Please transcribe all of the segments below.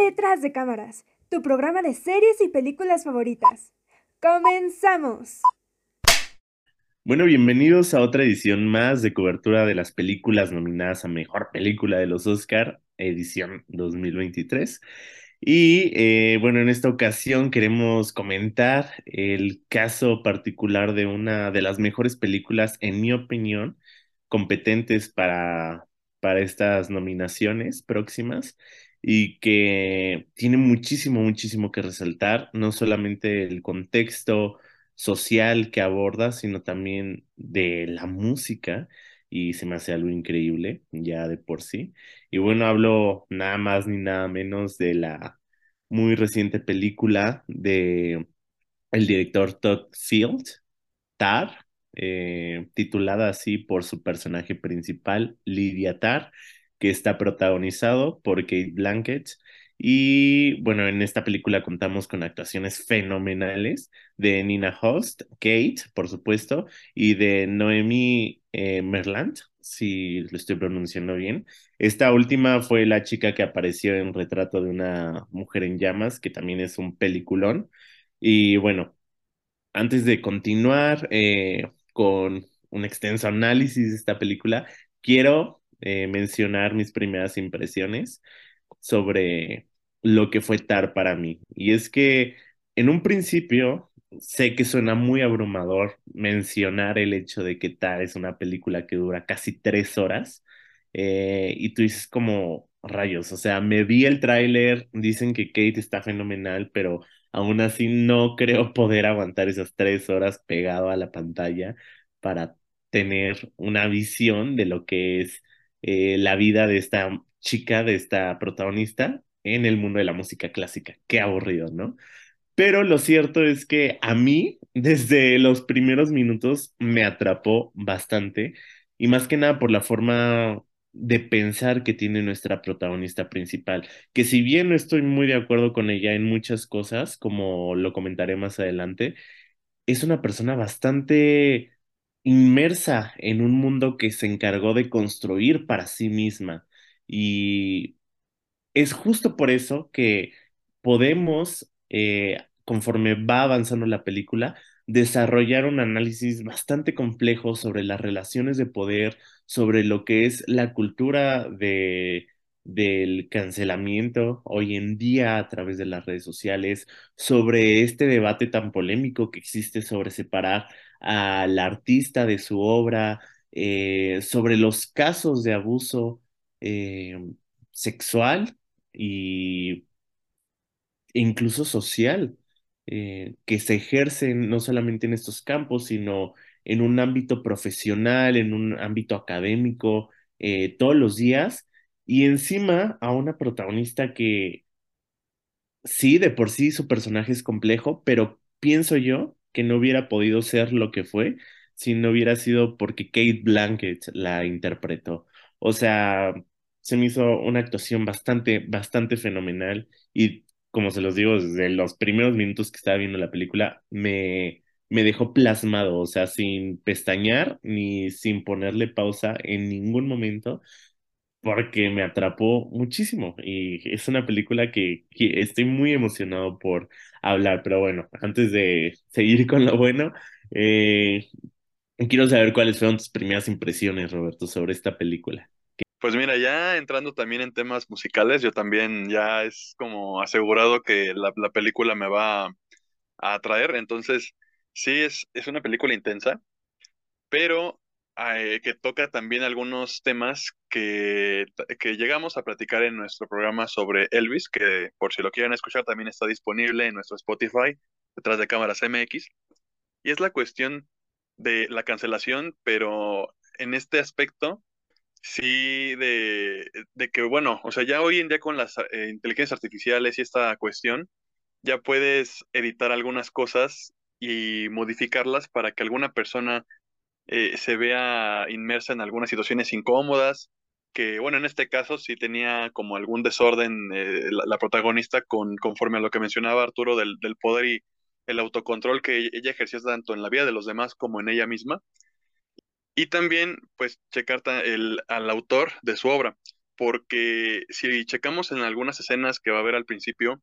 Detrás de cámaras, tu programa de series y películas favoritas. ¡Comenzamos! Bueno, bienvenidos a otra edición más de cobertura de las películas nominadas a Mejor Película de los Oscar, edición 2023. Y eh, bueno, en esta ocasión queremos comentar el caso particular de una de las mejores películas, en mi opinión, competentes para, para estas nominaciones próximas y que tiene muchísimo, muchísimo que resaltar, no solamente el contexto social que aborda, sino también de la música y se me hace algo increíble ya de por sí. Y bueno, hablo nada más ni nada menos de la muy reciente película de el director Todd Field, Tar, eh, titulada así por su personaje principal, Lydia Tar, que está protagonizado por Kate Blanket. Y bueno, en esta película contamos con actuaciones fenomenales de Nina Host, Kate, por supuesto, y de Noemi eh, Merland, si lo estoy pronunciando bien. Esta última fue la chica que apareció en Retrato de una mujer en llamas, que también es un peliculón. Y bueno, antes de continuar eh, con un extenso análisis de esta película, quiero eh, mencionar mis primeras impresiones sobre lo que fue TAR para mí. Y es que en un principio sé que suena muy abrumador mencionar el hecho de que TAR es una película que dura casi tres horas eh, y tú dices como rayos, o sea, me vi el tráiler, dicen que Kate está fenomenal, pero aún así no creo poder aguantar esas tres horas pegado a la pantalla para tener una visión de lo que es eh, la vida de esta chica, de esta protagonista en el mundo de la música clásica. Qué aburrido, ¿no? Pero lo cierto es que a mí, desde los primeros minutos, me atrapó bastante y más que nada por la forma de pensar que tiene nuestra protagonista principal, que si bien no estoy muy de acuerdo con ella en muchas cosas, como lo comentaré más adelante, es una persona bastante inmersa en un mundo que se encargó de construir para sí misma. Y es justo por eso que podemos, eh, conforme va avanzando la película, desarrollar un análisis bastante complejo sobre las relaciones de poder, sobre lo que es la cultura de, del cancelamiento hoy en día a través de las redes sociales, sobre este debate tan polémico que existe sobre separar al artista de su obra, eh, sobre los casos de abuso eh, sexual y incluso social eh, que se ejercen no solamente en estos campos, sino en un ámbito profesional, en un ámbito académico, todos los días, y encima a una protagonista que sí, de por sí su personaje es complejo, pero pienso yo que no hubiera podido ser lo que fue si no hubiera sido porque Kate Blanket la interpretó. O sea, se me hizo una actuación bastante, bastante fenomenal y como se los digo, desde los primeros minutos que estaba viendo la película, me, me dejó plasmado, o sea, sin pestañear ni sin ponerle pausa en ningún momento, porque me atrapó muchísimo y es una película que, que estoy muy emocionado por hablar, pero bueno, antes de seguir con lo bueno, eh, quiero saber cuáles fueron tus primeras impresiones, Roberto, sobre esta película. Pues mira, ya entrando también en temas musicales, yo también ya es como asegurado que la, película me va a, atraer, entonces sí es, es una película intensa, pero eh, que toca también algunos temas que, que llegamos a platicar en nuestro programa sobre Elvis, que por si lo quieren escuchar también está disponible en nuestro Spotify, detrás de cámaras MX, y es la cuestión de la cancelación, pero en este aspecto Sí, de, de, que, bueno, o sea, ya hoy en día con las eh, inteligencias artificiales y esta cuestión, ya puedes editar algunas cosas y modificarlas para que alguna persona eh, se vea inmersa en algunas situaciones incómodas, que, bueno, en este caso sí tenía como algún desorden eh, la, protagonista con, conforme a lo que mencionaba Arturo del, del poder y el autocontrol que ella ejercía tanto en la vida de los demás como en ella misma. Y también, pues, checar el, al autor de su obra, porque si checamos en algunas escenas que va a haber al principio,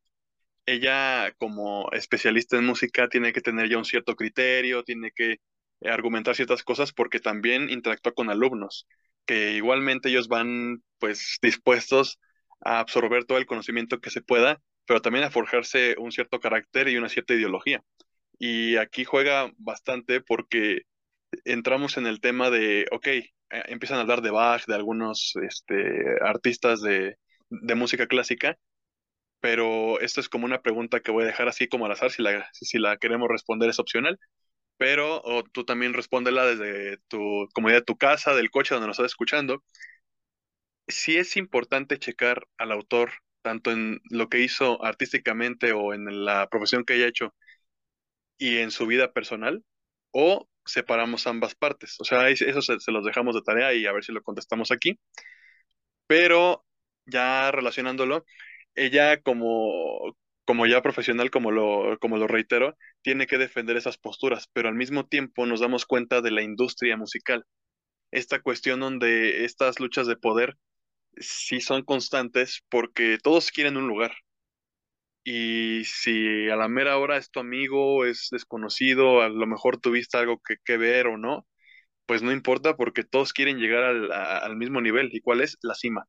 ella como especialista en música tiene que tener ya un cierto criterio, tiene que argumentar ciertas cosas porque también interactúa con alumnos, que igualmente ellos van pues dispuestos a absorber todo el conocimiento que se pueda, pero también a forjarse un cierto carácter y una cierta ideología. Y aquí juega bastante porque entramos en el tema de, ok, eh, empiezan a hablar de Bach, de algunos este, artistas de, de música clásica, pero esto es como una pregunta que voy a dejar así como al azar, si la, si la queremos responder es opcional, pero o tú también respóndela desde tu comodidad de tu casa, del coche donde nos estás escuchando. Si es importante checar al autor, tanto en lo que hizo artísticamente o en la profesión que haya hecho y en su vida personal, o separamos ambas partes. O sea, eso se, se los dejamos de tarea y a ver si lo contestamos aquí. Pero ya relacionándolo, ella como, como ya profesional, como lo, como lo reitero, tiene que defender esas posturas, pero al mismo tiempo nos damos cuenta de la industria musical. Esta cuestión donde estas luchas de poder sí son constantes porque todos quieren un lugar. Y si a la mera hora es tu amigo, es desconocido, a lo mejor tuviste algo que, que ver o no, pues no importa porque todos quieren llegar al, al mismo nivel. ¿Y cuál es? La cima.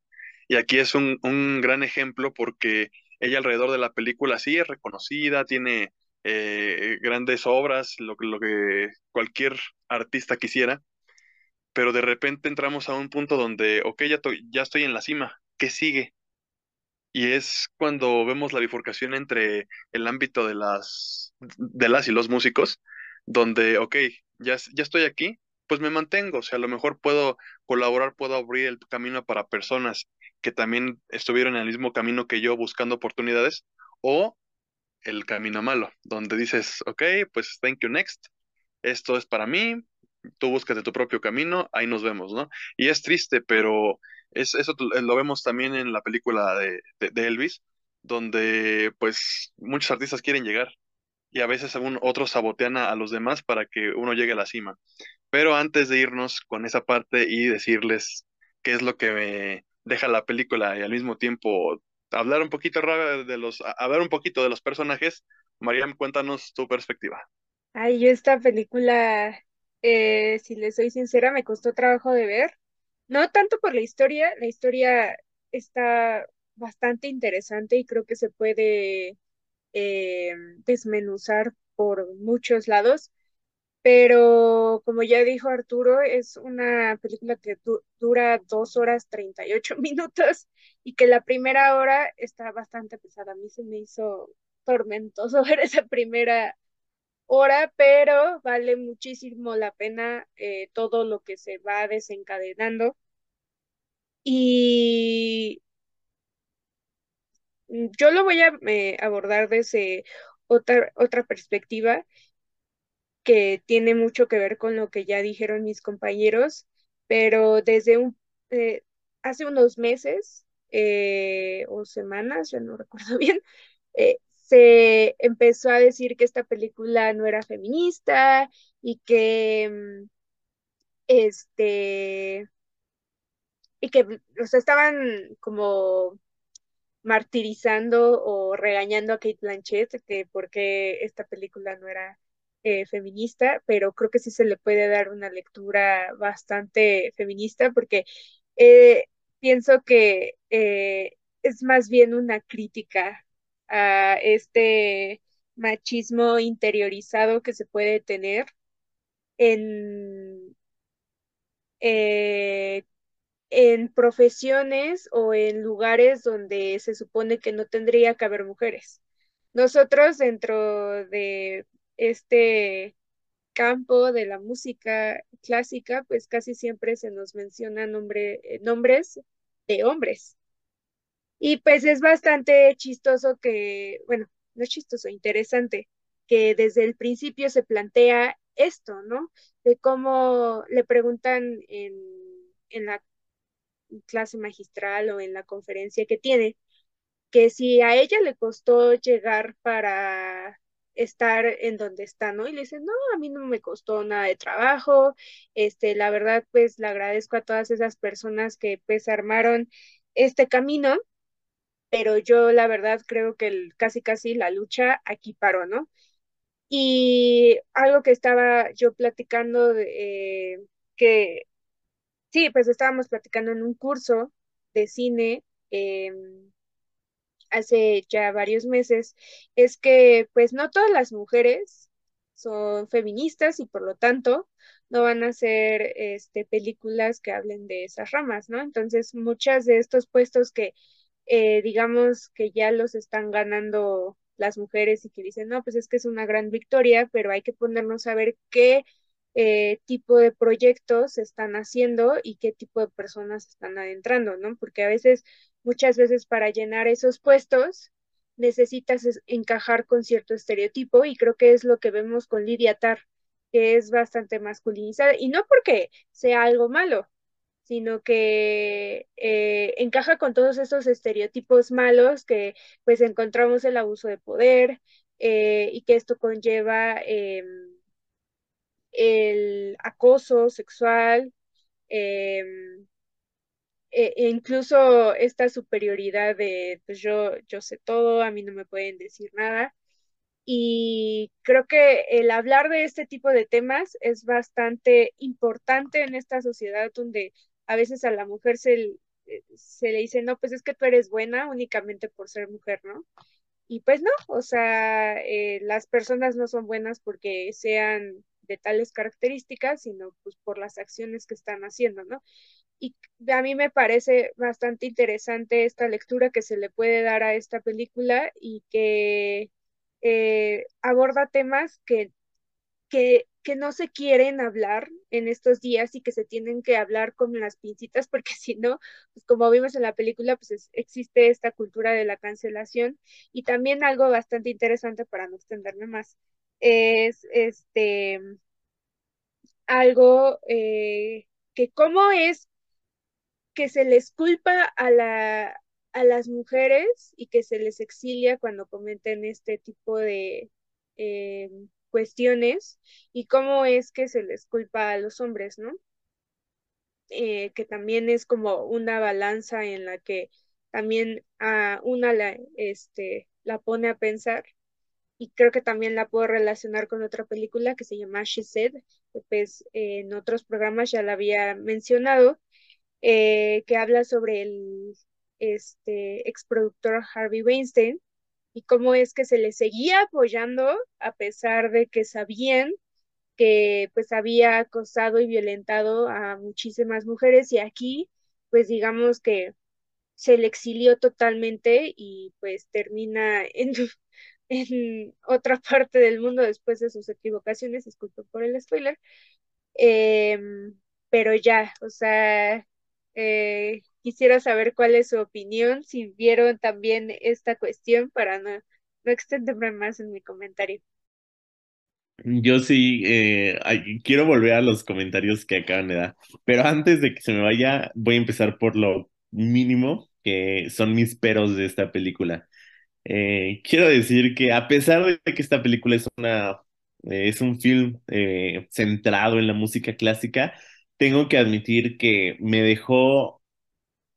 Y aquí es un, un gran ejemplo porque ella alrededor de la película sí es reconocida, tiene eh, grandes obras, lo, lo que cualquier artista quisiera, pero de repente entramos a un punto donde, ok, ya, ya estoy en la cima, ¿qué sigue? Y es cuando vemos la bifurcación entre el ámbito de las, de las y los músicos, donde, ok, ya, ya estoy aquí, pues me mantengo, o sea, a lo mejor puedo colaborar, puedo abrir el camino para personas que también estuvieron en el mismo camino que yo buscando oportunidades, o el camino malo, donde dices, ok, pues thank you next, esto es para mí, tú búscate tu propio camino, ahí nos vemos, ¿no? Y es triste, pero es, eso lo vemos también en la película de, de, Elvis, donde pues muchos artistas quieren llegar y a veces algún, otros sabotean a, a los demás para que uno llegue a la cima. Pero antes de irnos con esa parte y decirles qué es lo que me, deja la película y al mismo tiempo hablar un poquito de los, un poquito de los personajes. Mariam, cuéntanos tu perspectiva. Ay, yo esta película, eh, si le soy sincera, me costó trabajo de ver. No tanto por la historia, la historia está bastante interesante y creo que se puede eh, desmenuzar por muchos lados, pero como ya dijo Arturo, es una película que dura dos horas 38 minutos y que la primera hora está bastante pesada. A mí se me hizo tormentoso ver esa primera hora, pero vale muchísimo la pena eh, todo lo que se va desencadenando. Y yo lo voy a eh, abordar desde otra, otra perspectiva que tiene mucho que ver con lo que ya dijeron mis compañeros, pero desde un, eh, hace unos meses eh, o semanas, ya no recuerdo bien, eh, se empezó a decir que esta película no era feminista y que mm, este y que o estaban como martirizando o regañando a Kate Blanchett que porque esta película no era eh, feminista, pero creo que sí se le puede dar una lectura bastante feminista porque eh, pienso que eh, es más bien una crítica a este machismo interiorizado que se puede tener en, en profesiones o en lugares donde se supone que no tendría que haber mujeres. Nosotros dentro de este campo de la música clásica, pues casi siempre se nos mencionan nombre, eh, nombres de hombres. Y pues es bastante chistoso que, bueno, no es chistoso, interesante, que desde el principio se plantea esto, ¿no? De cómo le preguntan en, en la clase magistral o en la conferencia que tiene, que si a ella le costó llegar para estar en donde está, ¿no? Y le dicen, no, a mí no me costó nada de trabajo, este, la verdad, pues le agradezco a todas esas personas que pues armaron este camino, pero yo la verdad creo que el, casi casi la lucha aquí paró, ¿no? Y algo que estaba yo platicando, eh, que sí, pues estábamos platicando en un curso de cine em, hace ya varios meses, es que pues no todas las mujeres son feministas y por lo tanto no van a hacer este, películas que hablen de esas ramas, ¿no? Entonces, muchas de estos puestos que eh, digamos que ya los están ganando las mujeres y que dicen, no, pues es que es una gran victoria, pero hay que ponernos a ver qué eh, tipo de proyectos se están haciendo y qué tipo de personas están adentrando, ¿no? Porque a veces, muchas veces para llenar esos puestos, necesitas encajar con cierto estereotipo y creo que es lo que vemos con Lidia Tar, que es bastante masculinizada y no porque sea algo malo, sino que eh, encaja con todos estos estereotipos malos que pues encontramos el abuso de poder eh, y que esto conlleva em, el acoso sexual, em, e, e incluso esta superioridad de pues yo, yo sé todo, a mí no me pueden decir nada. Y creo que el hablar de este tipo de temas es bastante importante en esta sociedad donde a veces a la mujer se, se le dice, no, pues es que tú eres buena únicamente por ser mujer, ¿no? Y pues no, o sea, eh, las personas no son buenas porque sean de tales características, sino pues por las acciones que están haciendo, ¿no? Y a mí me parece bastante interesante esta lectura que se le puede dar a esta película y que eh, aborda temas que, que que no se quieren hablar en estos días y que se tienen que hablar con las pincitas, porque si no, pues como vimos en la película, pues existe esta cultura de la cancelación. Y también algo bastante interesante para no extenderme más, es este algo eh, que cómo es que se les culpa a la a las mujeres y que se les exilia cuando cometen este tipo de eh, cuestiones y cómo es que se les culpa a los hombres, ¿no? Eh, que también es como una balanza en la que también a una la, este, la pone a pensar y creo que también la puedo relacionar con otra película que se llama She Said, que pues en otros programas ya la había mencionado, eh, que habla sobre el este, exproductor Harvey Weinstein, y cómo es que se le seguía apoyando a pesar de que sabían que pues había acosado y violentado a muchísimas mujeres y aquí pues digamos que se le exilió totalmente y pues termina en, en otra parte del mundo después de sus equivocaciones, disculpen por el spoiler, em, pero ya, o sea, eh, quisiera saber cuál es su opinión, si vieron también esta cuestión para no, no extenderme más en mi comentario. Yo sí, eh, quiero volver a los comentarios que acaban de dar, pero antes de que se me vaya, voy a empezar por lo mínimo, que son mis peros de esta película. Eh, quiero decir que a pesar de que esta película es una, es un film eh, centrado en la música clásica, tengo que admitir que me dejó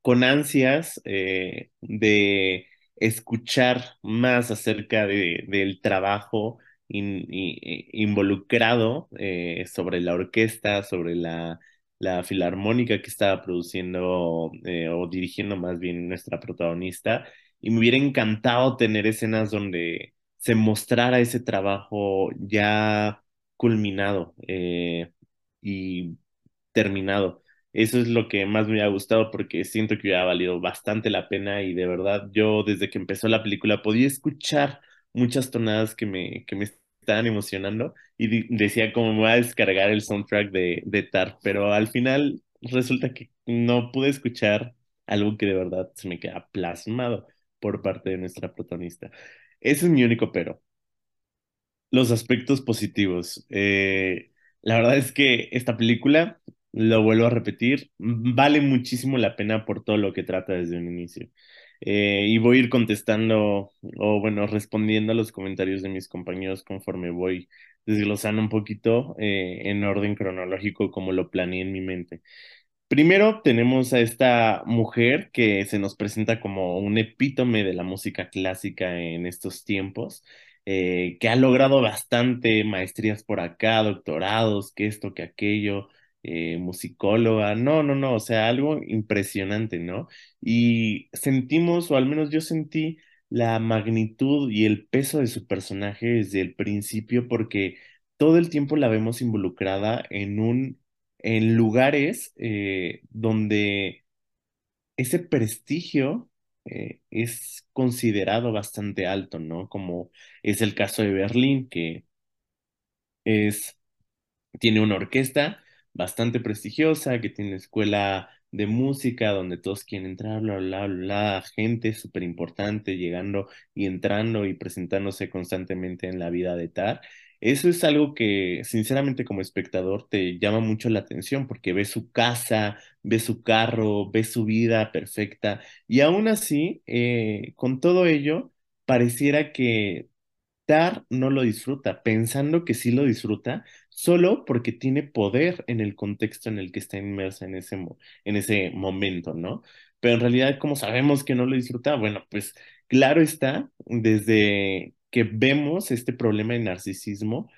con ansias eh, de escuchar más acerca de, del trabajo involucrado eh, sobre la orquesta, sobre la, la filarmónica que estaba produciendo eh, o dirigiendo más bien nuestra protagonista. Y me hubiera encantado tener escenas donde se mostrara ese trabajo ya culminado y terminado. Eso es lo que más me ha gustado porque siento que ha valido bastante la pena y de verdad yo desde que empezó la película podía escuchar muchas tonadas que me, que me estaban emocionando y decía como me voy a descargar el soundtrack de, de Tar, pero al final resulta que no pude escuchar algo que de verdad se me queda plasmado por parte de nuestra protagonista. Ese es mi único pero. Los aspectos positivos. Eh, la verdad es que esta película lo vuelvo a repetir, vale muchísimo la pena por todo lo que trata desde un inicio. Eh, y voy a ir contestando o bueno, respondiendo a los comentarios de mis compañeros conforme voy desglosando un poquito eh, en orden cronológico como lo planeé en mi mente. Primero tenemos a esta mujer que se nos presenta como un epítome de la música clásica en estos tiempos, eh, que ha logrado bastante maestrías por acá, doctorados, que esto, que aquello, eh, musicóloga, no, no, no, o sea, algo impresionante, ¿no? Y sentimos, o al menos yo sentí la magnitud y el peso de su personaje desde el principio porque todo el tiempo la vemos involucrada en un en lugares eh, donde ese prestigio eh, es considerado bastante alto, ¿no? Como es el caso de Berlín, que es, tiene una orquesta bastante prestigiosa, que tiene escuela de música donde todos quieren entrar, bla, bla, bla, gente súper importante llegando y entrando y presentándose constantemente en la vida de tal. Eso es algo que, sinceramente, como espectador, te llama mucho la atención porque ves su casa, ves su carro, ves su vida perfecta y aún así, eh, con todo ello, pareciera que Tar no lo disfruta, pensando que sí lo disfruta, solo porque tiene poder en el contexto en el que está inmersa en ese, en ese momento, ¿no? Pero en realidad, como sabemos que no lo disfruta, bueno, pues claro está, desde que vemos este problema de narcisismo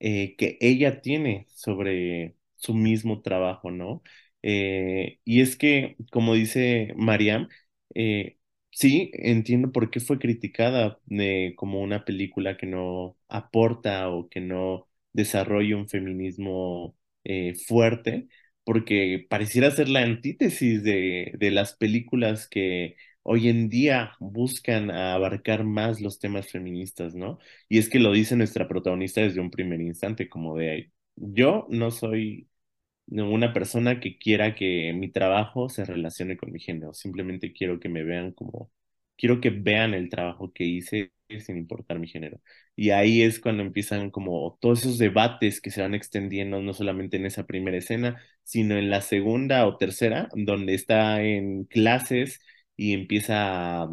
eh, que ella tiene sobre su mismo trabajo, ¿no? Eh, y es que, como dice Mariam, eh, Sí, entiendo por qué fue criticada eh, como una película que no aporta o que no desarrolla un feminismo eh, fuerte, porque pareciera ser la antítesis de, de las películas que hoy en día buscan abarcar más los temas feministas, ¿no? Y es que lo dice nuestra protagonista desde un primer instante, como de, yo no soy una persona que quiera que mi trabajo se relacione con mi género. Simplemente quiero que me vean como, quiero que vean el trabajo que hice sin importar mi género. Y ahí es cuando empiezan como todos esos debates que se van extendiendo, no solamente en esa primera escena, sino en la segunda o tercera, donde está en clases y empieza a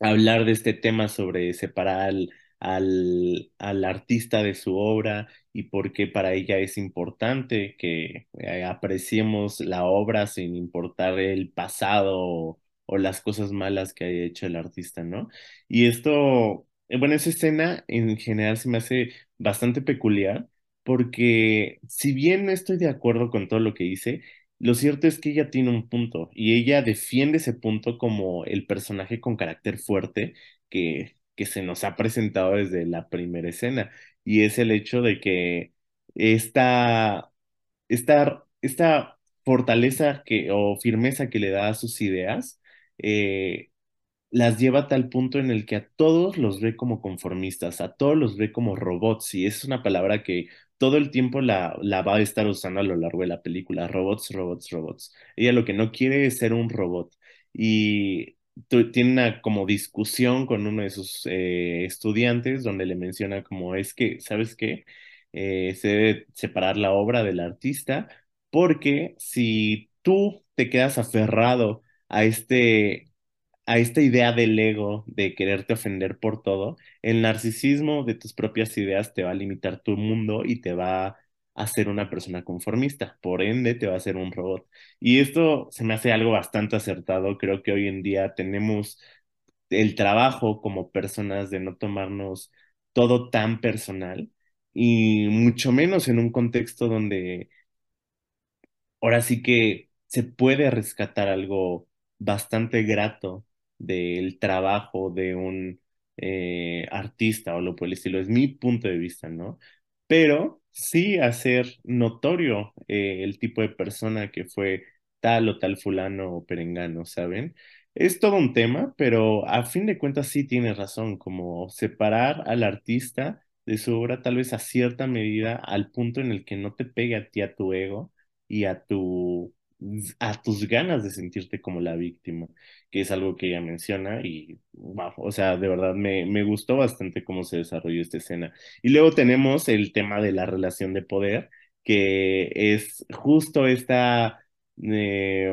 hablar de este tema sobre separar al, al, artista de su obra y por qué para ella es importante que eh, apreciemos la obra sin importar el pasado o, o las cosas malas que haya hecho el artista, ¿no? Y esto, eh, bueno, esa escena en general se me hace bastante peculiar porque si bien no estoy de acuerdo con todo lo que dice, lo cierto es que ella tiene un punto y ella defiende ese punto como el personaje con carácter fuerte que, que se nos ha presentado desde la primera escena y es el hecho de que esta, esta, esta fortaleza que, o firmeza que le da a sus ideas eh, las lleva a tal punto en el que a todos los ve como conformistas, a todos los ve como robots, y es una palabra que todo el tiempo la, la va a estar usando a lo largo de la película, robots, robots, robots. Ella lo que no quiere es ser un robot. Y tiene una como discusión con uno de sus eh, estudiantes donde le menciona como es que, ¿sabes qué? Eh, se debe separar la obra del artista porque si tú te quedas aferrado a este a esta idea del ego de quererte ofender por todo, el narcisismo de tus propias ideas te va a limitar tu mundo y te va a hacer una persona conformista, por ende te va a hacer un robot. Y esto se me hace algo bastante acertado, creo que hoy en día tenemos el trabajo como personas de no tomarnos todo tan personal y mucho menos en un contexto donde ahora sí que se puede rescatar algo bastante grato del trabajo de un eh, artista o lo por el estilo. Es mi punto de vista, ¿no? Pero sí hacer notorio eh, el tipo de persona que fue tal o tal fulano o perengano, ¿saben? Es todo un tema, pero a fin de cuentas sí tiene razón, como separar al artista de su obra tal vez a cierta medida al punto en el que no te pegue a ti a tu ego y a tu a tus ganas de sentirte como la víctima, que es algo que ella menciona y, wow, o sea, de verdad me, me gustó bastante cómo se desarrolló esta escena. Y luego tenemos el tema de la relación de poder, que es justo esta, eh,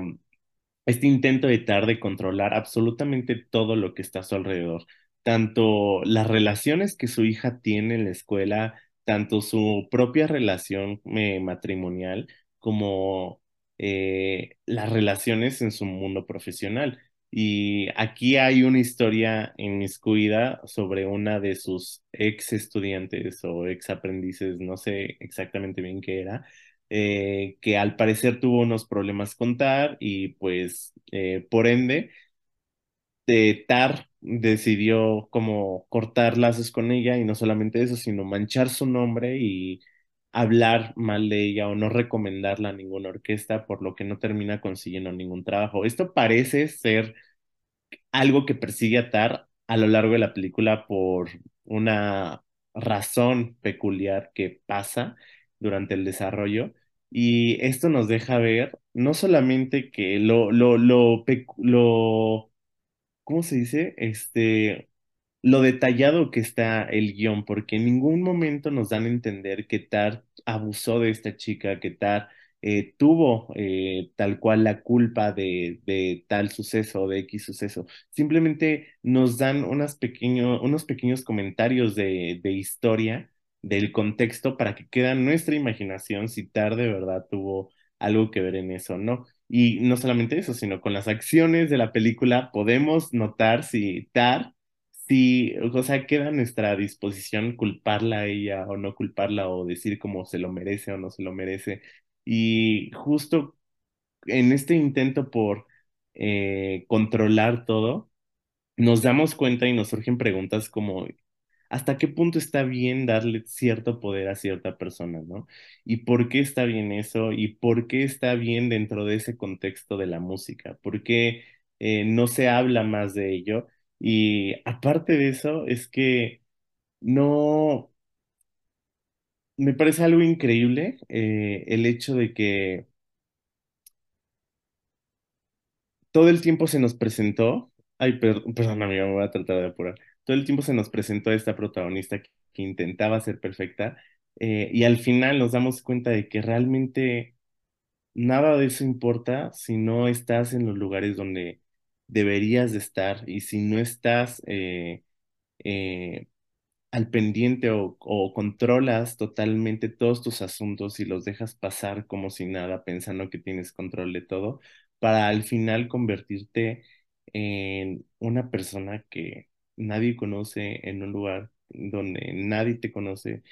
este intento de Tar de controlar absolutamente todo lo que está a su alrededor, tanto las relaciones que su hija tiene en la escuela, tanto su propia relación eh, matrimonial, como eh, las relaciones en su mundo profesional. Y aquí hay una historia inmiscuida sobre una de sus ex estudiantes o ex aprendices, no sé exactamente bien qué era, eh, que al parecer tuvo unos problemas con TAR y pues eh, por ende TAR decidió como cortar lazos con ella y no solamente eso, sino manchar su nombre y hablar mal de ella o no recomendarla a ninguna orquesta, por lo que no termina consiguiendo ningún trabajo. Esto parece ser algo que persigue a Tar a lo largo de la película por una razón peculiar que pasa durante el desarrollo. Y esto nos deja ver no solamente que lo, lo, lo, ¿cómo se dice? Este, lo detallado que está el guion, porque en ningún momento nos dan a entender que Tar abusó de esta chica, que Tar eh, tuvo eh, tal cual la culpa de, de tal suceso o de X suceso. Simplemente nos dan unos pequeños comentarios de, de historia del contexto para que quede nuestra imaginación si Tar de verdad tuvo algo que ver en eso o no. Y no solamente eso, sino con las acciones de la película podemos notar si Tar si, o sea, queda a nuestra disposición culparla a ella o no culparla o decir cómo se lo merece o no se lo merece. Y justo en este intento por eh, controlar todo, nos damos cuenta y nos surgen preguntas como, ¿hasta qué punto está bien darle cierto poder a cierta persona, ¿no? ¿Y por qué está bien eso? ¿Y por qué está bien dentro de ese contexto de la música? ¿Por qué eh, no se habla más de ello? Y aparte de eso, es que no, me parece algo increíble eh, el hecho de que todo el tiempo se nos presentó, ay, per- perdón, amigo, me voy a tratar de apurar, todo el tiempo se nos presentó esta protagonista que, que intentaba ser perfecta eh, y al final nos damos cuenta de que realmente nada de eso importa si no estás en los lugares donde deberías de estar y si no estás... eh, eh, al pendiente o, controlas totalmente todos tus asuntos y los dejas pasar como si nada, pensando que tienes control de todo, para al final convertirte en una persona que nadie conoce en un lugar donde nadie te conoce.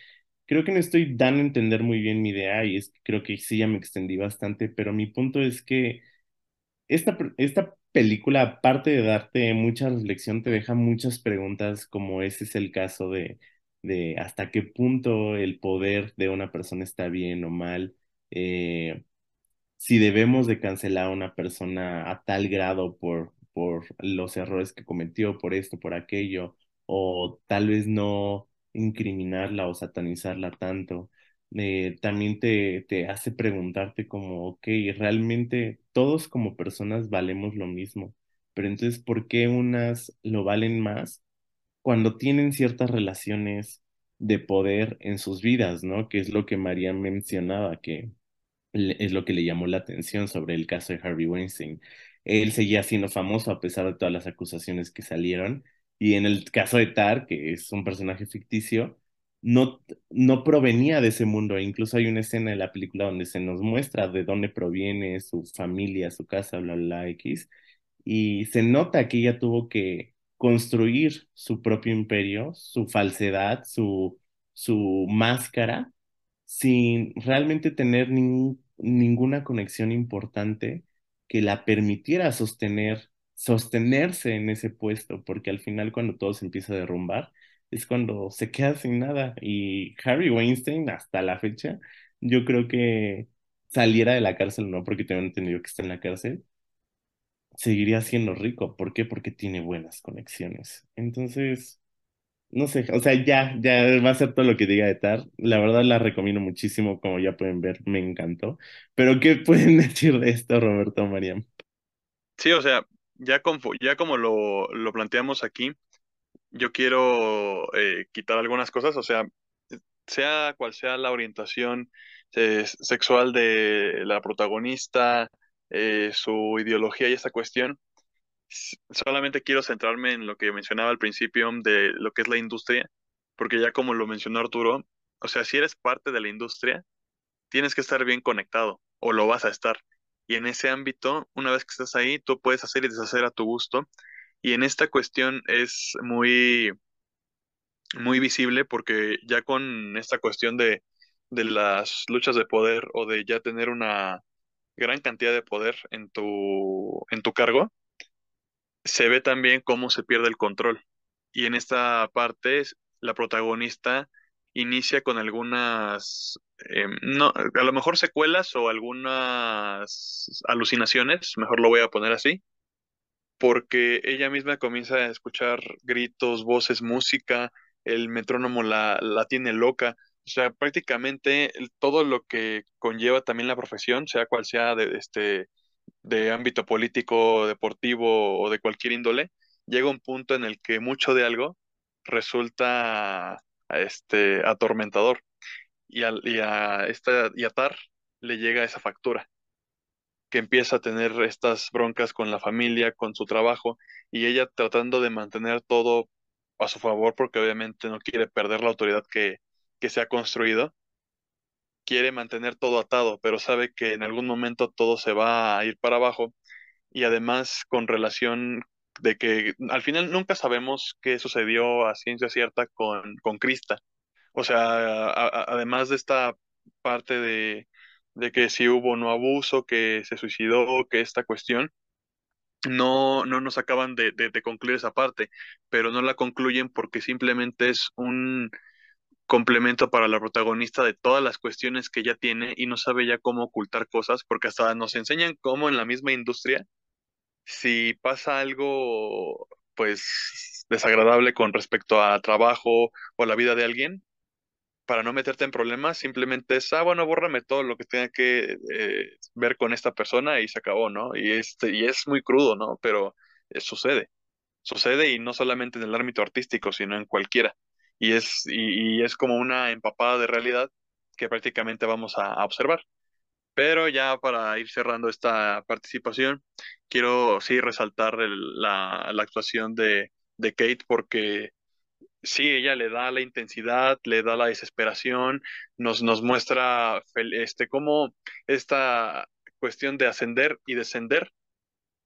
Creo que no estoy dando a entender muy bien mi idea y es creo que sí ya me extendí bastante, pero mi punto es que esta, esta película, aparte de darte mucha reflexión, te deja muchas preguntas, como ese es el caso de, de hasta qué punto el poder de una persona está bien o mal, eh, si debemos de cancelar a una persona a tal grado por, por los errores que cometió, por esto, por aquello, o tal vez no incriminarla o satanizarla tanto. Eh, también te, te hace preguntarte como, ok, realmente todos como personas valemos lo mismo, pero entonces, ¿por qué unas lo valen más cuando tienen ciertas relaciones de poder en sus vidas, ¿no? Que es lo que María mencionaba, que es lo que le llamó la atención sobre el caso de Harvey Weinstein. Él seguía siendo famoso a pesar de todas las acusaciones que salieron. Y en el caso de Tar, que es un personaje ficticio, no, no provenía de ese mundo. Incluso hay una escena en la película donde se nos muestra de dónde proviene su familia, su casa, bla, bla, X. Y se nota que ella tuvo que construir su propio imperio, su falsedad, su, su máscara sin realmente tener ninguna conexión importante que la permitiera sostener, sostenerse en ese puesto, porque al final cuando todo se empieza a derrumbar, es cuando se queda sin nada. Y Harry Weinstein, hasta la fecha, yo creo que saliera de la cárcel, no porque tengo entendido que está en la cárcel, seguiría siendo rico. ¿Por qué? Porque tiene buenas conexiones. Entonces... No sé, o sea, ya, ya va a ser todo lo que diga de Tar. La verdad la recomiendo muchísimo, como ya pueden ver, me encantó. Pero ¿qué pueden decir de esto, Roberto Mariam? Sí, o sea, ya, como, ya como lo, lo planteamos aquí, yo quiero eh, quitar algunas cosas, o sea, sea cual sea la orientación eh, sexual de la protagonista, eh, su ideología y esta cuestión, solamente quiero centrarme en lo que mencionaba al principio de lo que es la industria, porque ya como lo mencionó Arturo, o sea, si eres parte de la industria, tienes que estar bien conectado o lo vas a estar. y en ese ámbito, una vez que estás ahí, tú puedes hacer y deshacer a tu gusto. Y en esta cuestión es muy, muy visible porque ya con esta cuestión de, de las luchas de poder o de ya tener una gran cantidad de poder en tu, en tu cargo, se ve también cómo se pierde el control. Y en esta parte, la protagonista inicia con algunas, em, no, a lo mejor secuelas o algunas alucinaciones, mejor lo voy a poner así, porque ella misma comienza a escuchar gritos, voces, música, el metrónomo la, la tiene loca. O sea, prácticamente todo lo que conlleva también la profesión, sea cual sea de, este, de ámbito político, deportivo o de cualquier índole, llega un punto en el que mucho de algo resulta este, atormentador y, y, a esta, y a Tar le llega esa factura que empieza a tener estas broncas con la familia, con su trabajo, y ella tratando de mantener todo a su favor, porque obviamente no quiere perder la autoridad que, que se ha construido, quiere mantener todo atado, pero sabe que en algún momento todo se va a ir para abajo, y además con relación de que al final nunca sabemos qué sucedió a ciencia cierta con, con Krista. O sea, además de esta parte de, de que si hubo no abuso, que se suicidó, que esta cuestión, no, no nos acaban de, de, concluir esa parte, pero no la concluyen porque simplemente es un complemento para la protagonista de todas las cuestiones que ya tiene y no sabe ya cómo ocultar cosas, porque hasta nos enseñan cómo en la misma industria, si pasa algo pues desagradable con respecto a trabajo o la vida de alguien, para no meterte en problemas, simplemente es, ah, bueno, bórrame todo lo que tenga que eh, ver con esta persona y se acabó, ¿no? Y, este, y es muy crudo, ¿no? Pero eh, sucede, sucede y no solamente en el ámbito artístico, sino en cualquiera. Y es, y, es como una empapada de realidad que prácticamente vamos a, observar. Pero ya para ir cerrando esta participación, quiero sí resaltar la, la, actuación de, de Kate porque sí, ella le da la intensidad, le da la desesperación, nos, nos muestra este, cómo esta cuestión de ascender y descender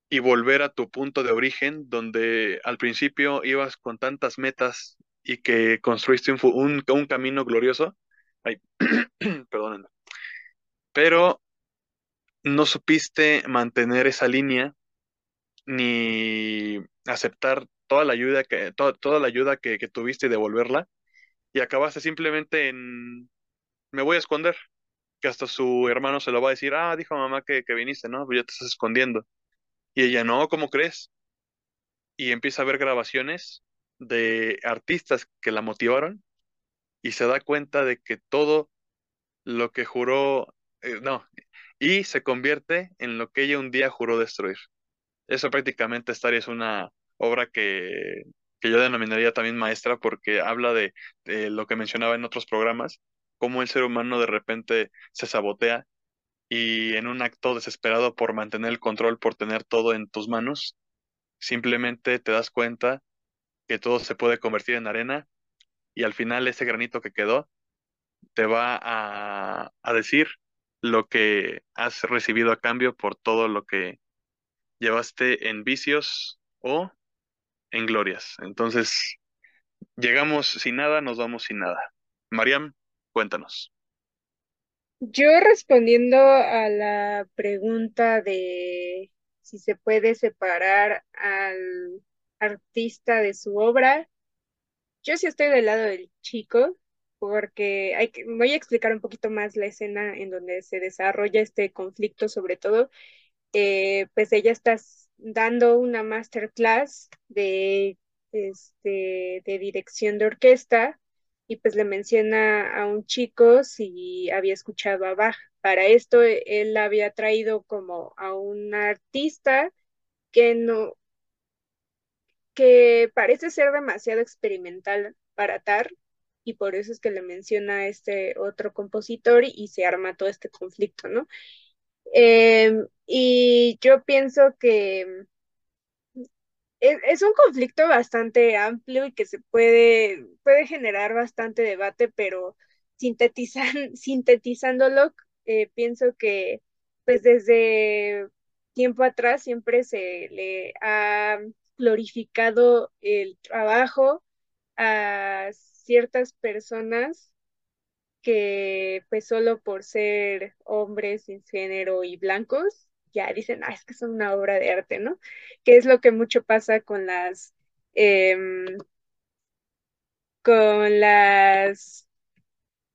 y volver a tu punto de origen, donde al principio ibas con tantas metas y que construiste un, un, camino glorioso. Ay, perdónenme. Pero no supiste mantener esa línea ni aceptar toda la ayuda que, toda la ayuda que, tuviste y devolverla, y acabaste simplemente en me voy a esconder, que hasta su hermano se lo va a decir, ah, dijo mamá que, que viniste, ¿no? Pues ya te estás escondiendo. Y ella, no, ¿cómo crees? Y empieza a ver grabaciones de artistas que la motivaron y se da cuenta de que todo lo que juró, eh, no, y se convierte en lo que ella un día juró destruir. Eso prácticamente estaría es una obra que, yo denominaría también maestra porque habla de, lo que mencionaba en otros programas, cómo el ser humano de repente se sabotea y en un acto desesperado por mantener el control, por tener todo en tus manos, simplemente te das cuenta que todo se puede convertir en arena y al final ese granito que quedó te va a, a decir lo que has recibido a cambio por todo lo que llevaste en vicios o en glorias. Entonces, llegamos sin nada, nos vamos sin nada. Mariam, cuéntanos. Yo respondiendo a la pregunta de si se puede separar al artista de su obra, yo sí estoy del lado del chico, porque hay que, voy a explicar un poquito más la escena en donde se desarrolla este conflicto, sobre todo, eh, pues ella está dando una masterclass de, este, de dirección de orquesta y pues le menciona a un chico si había escuchado a Bach. Para esto él había traído como a un artista que no, que parece ser demasiado experimental para Tar y por eso es que le menciona a este otro compositor y se arma todo este conflicto, ¿no? Em, y yo pienso que es, un conflicto bastante amplio y que se puede, puede generar bastante debate, pero sintetizan, sintetizándolo, eh, pienso que pues desde tiempo atrás siempre se le ha glorificado el trabajo a ciertas personas que pues solo por ser hombres sin género y blancos ya dicen, ah, es que son una obra de arte, ¿no? Que es lo que mucho pasa con las, em, con las,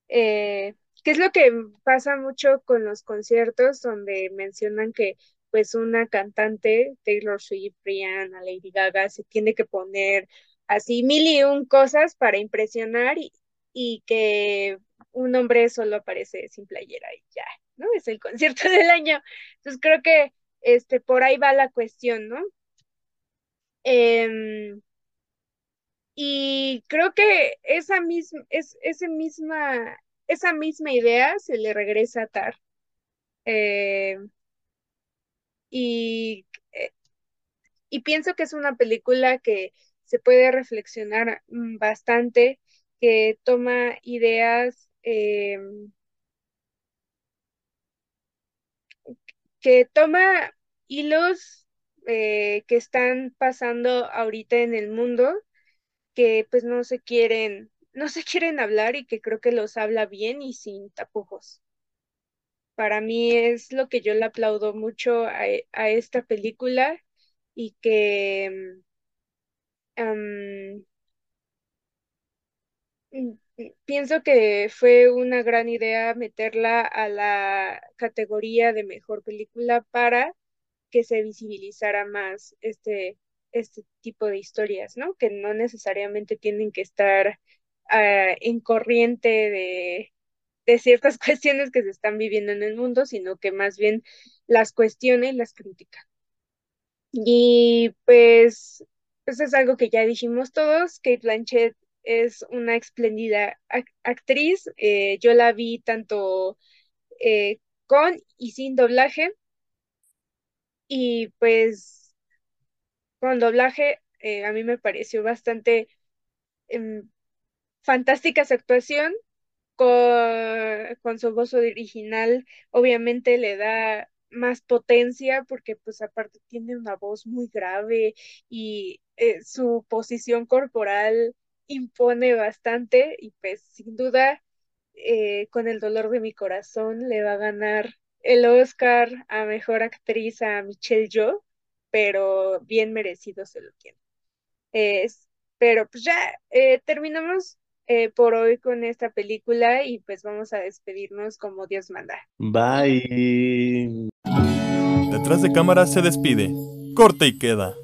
eh, ¿qué es lo que pasa mucho con los conciertos donde mencionan que pues una cantante, Taylor Swift, Rihanna, Lady Gaga, se tiene que poner así mil y un cosas para impresionar y, y que un hombre solo aparece sin playera y ya, ¿no? Es el concierto del año. Entonces creo que este, por ahí va la cuestión, ¿no? Em, y creo que esa misma, es, ese misma, esa misma idea se le regresa a Tar. Eh, y, eh, y pienso que es una película que se puede reflexionar mm, bastante, que toma ideas em, que toma hilos eh, que están pasando ahorita en el mundo que pues no se quieren, no se quieren hablar y que creo que los habla bien y sin tapujos. Para mí es lo que yo le aplaudo mucho a, esta película y que pienso que fue una gran idea meterla a la categoría de mejor película para que se visibilizara más este, este tipo de historias, ¿no? Que no necesariamente tienen que estar ah, en corriente de, de ciertas cuestiones que se están viviendo en el mundo, sino que más bien las cuestione y las critica. Y pues, pues es algo que ya dijimos todos, Kate Blanchett es una espléndida actriz. Eh, yo la vi tanto eh, con y sin doblaje. Y pues con doblaje eh, a mí me pareció bastante em, fantástica su actuación. Con, su voz original, obviamente le da más potencia porque pues aparte tiene una voz muy grave y su posición corporal impone bastante y pues sin duda eh, con el dolor de mi corazón le va a ganar el Oscar a Mejor Actriz a Michelle Yeoh, pero bien merecido se lo tiene. pero pues ya eh, terminamos eh, por hoy con esta película y pues vamos a despedirnos como Dios manda. Bye. Detrás de cámara se despide. Corte y queda.